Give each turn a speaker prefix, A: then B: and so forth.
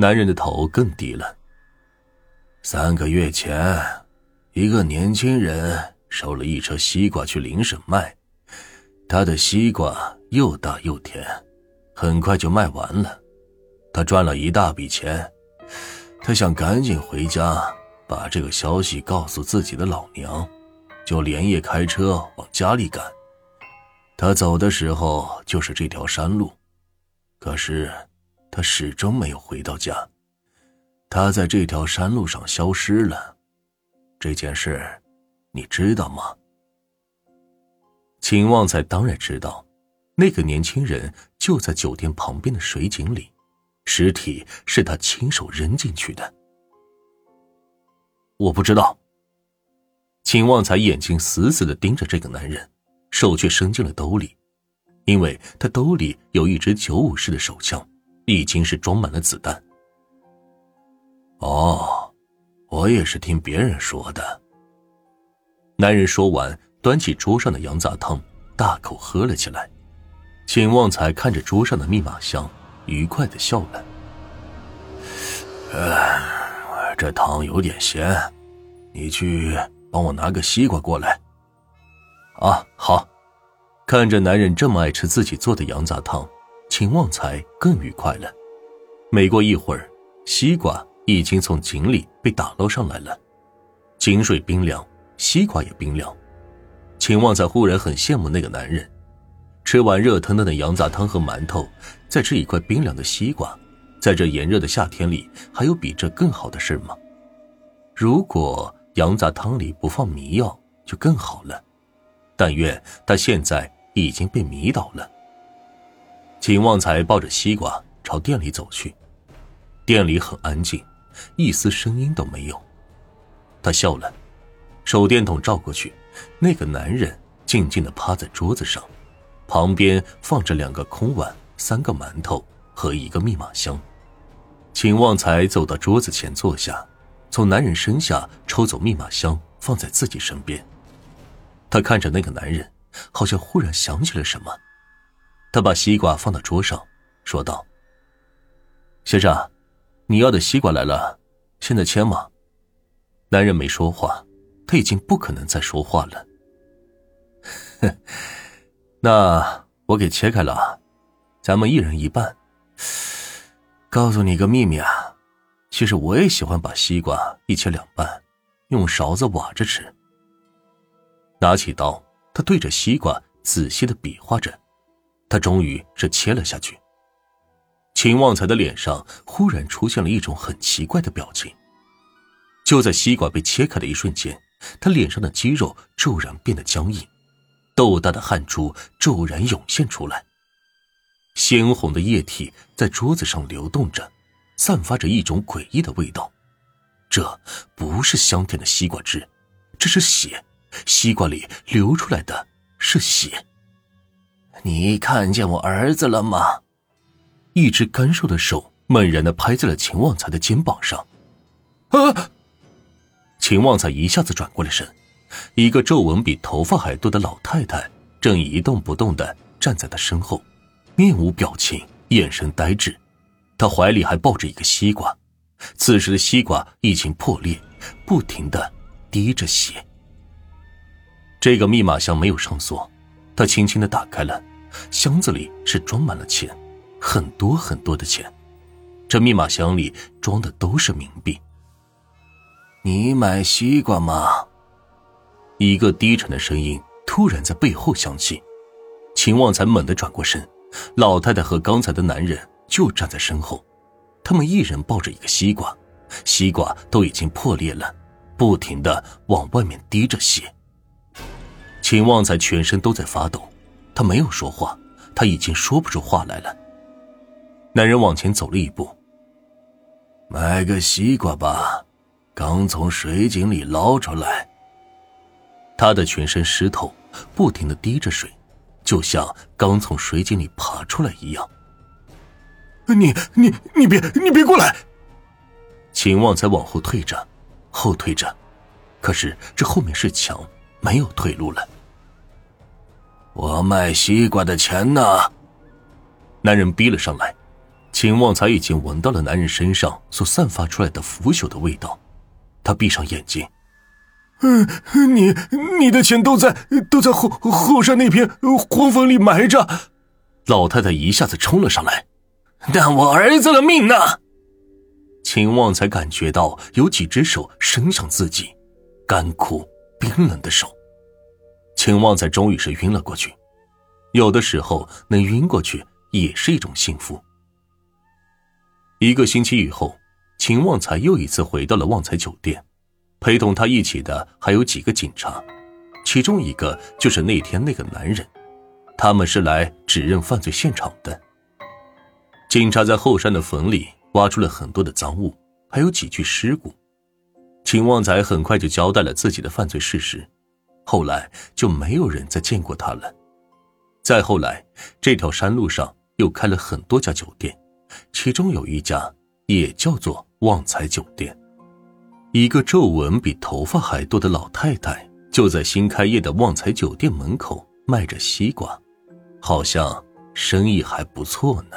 A: 男人的头更低了。
B: 三个月前，一个年轻人收了一车西瓜去邻省卖，他的西瓜又大又甜，很快就卖完了，他赚了一大笔钱。他想赶紧回家，把这个消息告诉自己的老娘，就连夜开车往家里赶。他走的时候就是这条山路，可是他始终没有回到家。他在这条山路上消失了，这件事你知道吗？
A: 秦旺财当然知道，那个年轻人就在酒店旁边的水井里。尸体是他亲手扔进去的。
B: 我不知道。
A: 秦旺财眼睛死死的盯着这个男人，手却伸进了兜里，因为他兜里有一支九五式的手枪，已经是装满了子弹。
B: 哦，我也是听别人说的。
A: 男人说完，端起桌上的羊杂汤，大口喝了起来。秦旺财看着桌上的密码箱。愉快的笑了。
B: 呃，这汤有点咸，你去帮我拿个西瓜过来。
A: 啊，好。看着男人这么爱吃自己做的羊杂汤，秦旺财更愉快了。没过一会儿，西瓜已经从井里被打捞上来了，井水冰凉，西瓜也冰凉。秦旺财忽然很羡慕那个男人。吃完热腾腾的羊杂汤和馒头，再吃一块冰凉的西瓜，在这炎热的夏天里，还有比这更好的事吗？如果羊杂汤里不放迷药，就更好了。但愿他现在已经被迷倒了。秦旺财抱着西瓜朝店里走去，店里很安静，一丝声音都没有。他笑了，手电筒照过去，那个男人静静的趴在桌子上。旁边放着两个空碗、三个馒头和一个密码箱。秦旺财走到桌子前坐下，从男人身下抽走密码箱，放在自己身边。他看着那个男人，好像忽然想起了什么。他把西瓜放到桌上，说道：“先生，你要的西瓜来了，现在切吗？”男人没说话，他已经不可能再说话了。哼。那我给切开了，咱们一人一半。告诉你个秘密啊，其实我也喜欢把西瓜一切两半，用勺子挖着吃。拿起刀，他对着西瓜仔细的比划着，他终于是切了下去。秦旺财的脸上忽然出现了一种很奇怪的表情。就在西瓜被切开的一瞬间，他脸上的肌肉骤然变得僵硬。豆大的汗珠骤然涌现出来，鲜红的液体在桌子上流动着，散发着一种诡异的味道。这不是香甜的西瓜汁，这是血，西瓜里流出来的是血。
B: 你看见我儿子了吗？
A: 一只干瘦的手猛然的拍在了秦旺财的肩膀上。啊！秦旺财一下子转过了身。一个皱纹比头发还多的老太太正一动不动的站在他身后，面无表情，眼神呆滞。他怀里还抱着一个西瓜，此时的西瓜已经破裂，不停的滴着血。这个密码箱没有上锁，他轻轻的打开了，箱子里是装满了钱，很多很多的钱。这密码箱里装的都是冥币。
B: 你买西瓜吗？
A: 一个低沉的声音突然在背后响起，秦旺才猛地转过身，老太太和刚才的男人就站在身后，他们一人抱着一个西瓜，西瓜都已经破裂了，不停的往外面滴着血。秦旺才全身都在发抖，他没有说话，他已经说不出话来了。男人往前走了一步，
B: 买个西瓜吧，刚从水井里捞出来。
A: 他的全身湿透，不停的滴着水，就像刚从水井里爬出来一样。
C: 你你你别你别过来！
A: 秦旺才往后退着，后退着，可是这后面是墙，没有退路了。
B: 我卖西瓜的钱呢？
A: 男人逼了上来，秦旺才已经闻到了男人身上所散发出来的腐朽的味道，他闭上眼睛。
C: 嗯，你你的钱都在都在后后山那片荒坟里埋着。
A: 老太太一下子冲了上来，
B: 但我儿子的命呢？
A: 秦旺才感觉到有几只手伸向自己，干枯冰冷的手。秦旺才终于是晕了过去。有的时候能晕过去也是一种幸福。一个星期以后，秦旺财又一次回到了旺财酒店，陪同他一起的还有几个警察，其中一个就是那天那个男人，他们是来指认犯罪现场的。警察在后山的坟里挖出了很多的赃物，还有几具尸骨。秦旺财很快就交代了自己的犯罪事实，后来就没有人再见过他了。再后来，这条山路上又开了很多家酒店。其中有一家也叫做旺财酒店，一个皱纹比头发还多的老太太就在新开业的旺财酒店门口卖着西瓜，好像生意还不错呢。